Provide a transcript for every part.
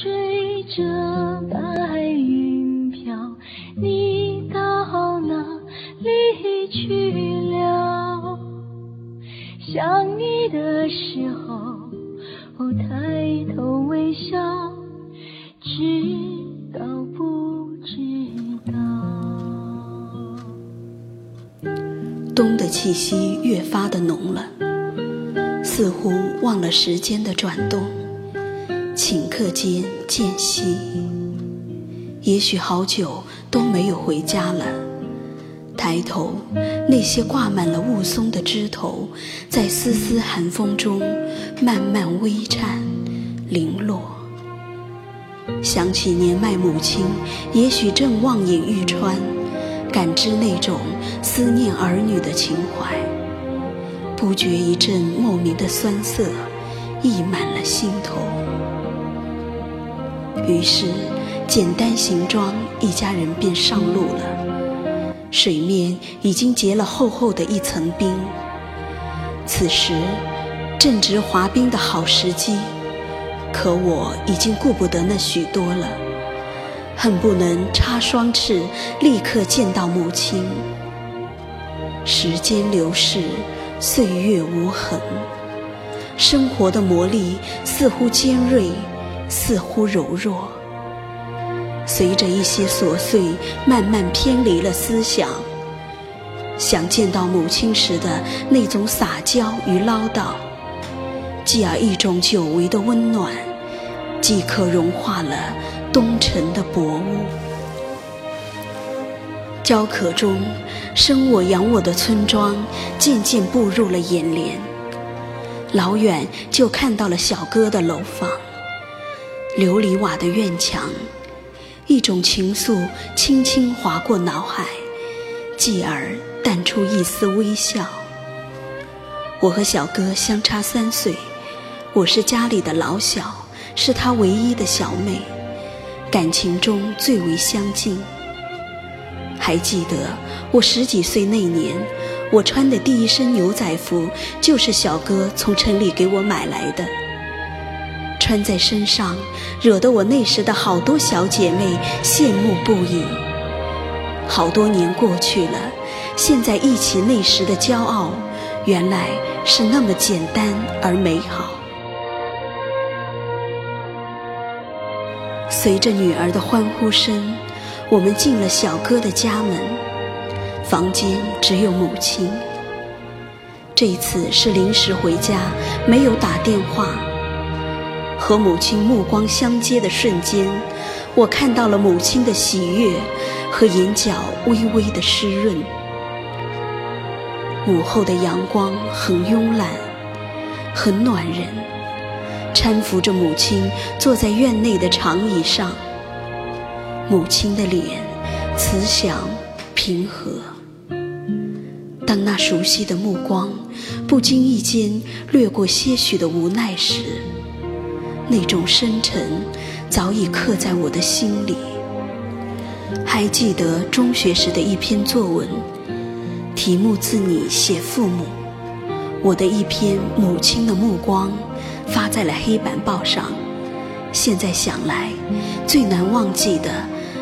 追着白云飘，你到哪里去了？想你的时候，抬头微笑，知道不知道？冬的气息越发的浓了，似乎忘了时间的转动。顷刻间渐息，也许好久都没有回家了。抬头，那些挂满了雾凇的枝头，在丝丝寒风中慢慢微颤、零落。想起年迈母亲，也许正望眼欲穿，感知那种思念儿女的情怀，不觉一阵莫名的酸涩溢满了心头。于是，简单行装，一家人便上路了。水面已经结了厚厚的一层冰。此时正值滑冰的好时机，可我已经顾不得那许多了，恨不能插双翅，立刻见到母亲。时间流逝，岁月无痕，生活的魔力似乎尖锐。似乎柔弱，随着一些琐碎，慢慢偏离了思想。想见到母亲时的那种撒娇与唠叨，继而一种久违的温暖，即刻融化了冬晨的薄雾。焦渴中，生我养我的村庄渐渐步入了眼帘，老远就看到了小哥的楼房。琉璃瓦的院墙，一种情愫轻轻划过脑海，继而淡出一丝微笑。我和小哥相差三岁，我是家里的老小，是他唯一的小妹，感情中最为相近。还记得我十几岁那年，我穿的第一身牛仔服就是小哥从城里给我买来的。穿在身上，惹得我那时的好多小姐妹羡慕不已。好多年过去了，现在忆起那时的骄傲，原来是那么简单而美好。随着女儿的欢呼声，我们进了小哥的家门，房间只有母亲。这次是临时回家，没有打电话。和母亲目光相接的瞬间，我看到了母亲的喜悦和眼角微微的湿润。午后的阳光很慵懒，很暖人，搀扶着母亲坐在院内的长椅上。母亲的脸慈祥平和。当那熟悉的目光不经意间掠过些许的无奈时，那种深沉早已刻在我的心里。还记得中学时的一篇作文，题目自你写父母，我的一篇母亲的目光发在了黑板报上。现在想来，最难忘记的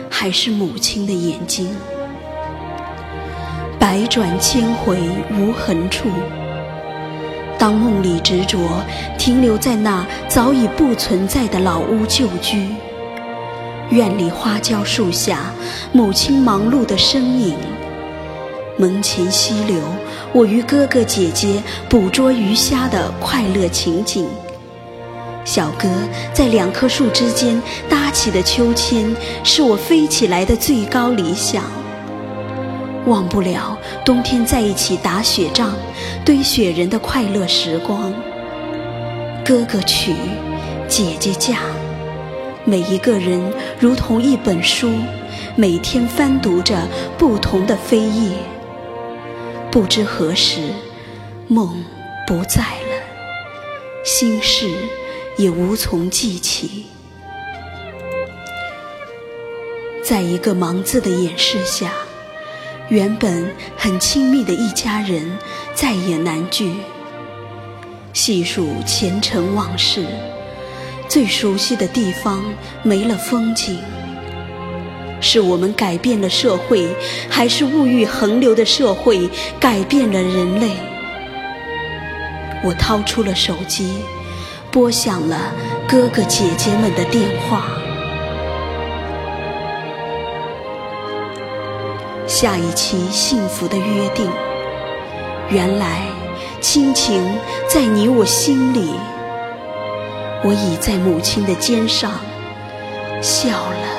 还是母亲的眼睛。百转千回无痕处。当梦里执着停留在那早已不存在的老屋旧居，院里花椒树下，母亲忙碌的身影；门前溪流，我与哥哥姐姐捕捉鱼虾的快乐情景。小哥在两棵树之间搭起的秋千，是我飞起来的最高理想。忘不了冬天在一起打雪仗、堆雪人的快乐时光。哥哥娶，姐姐嫁，每一个人如同一本书，每天翻读着不同的扉页。不知何时，梦不在了，心事也无从记起。在一个“忙”字的掩饰下。原本很亲密的一家人再也难聚。细数前尘往事，最熟悉的地方没了风景。是我们改变了社会，还是物欲横流的社会改变了人类？我掏出了手机，拨响了哥哥姐姐们的电话。下一期幸福的约定，原来亲情在你我心里。我倚在母亲的肩上，笑了。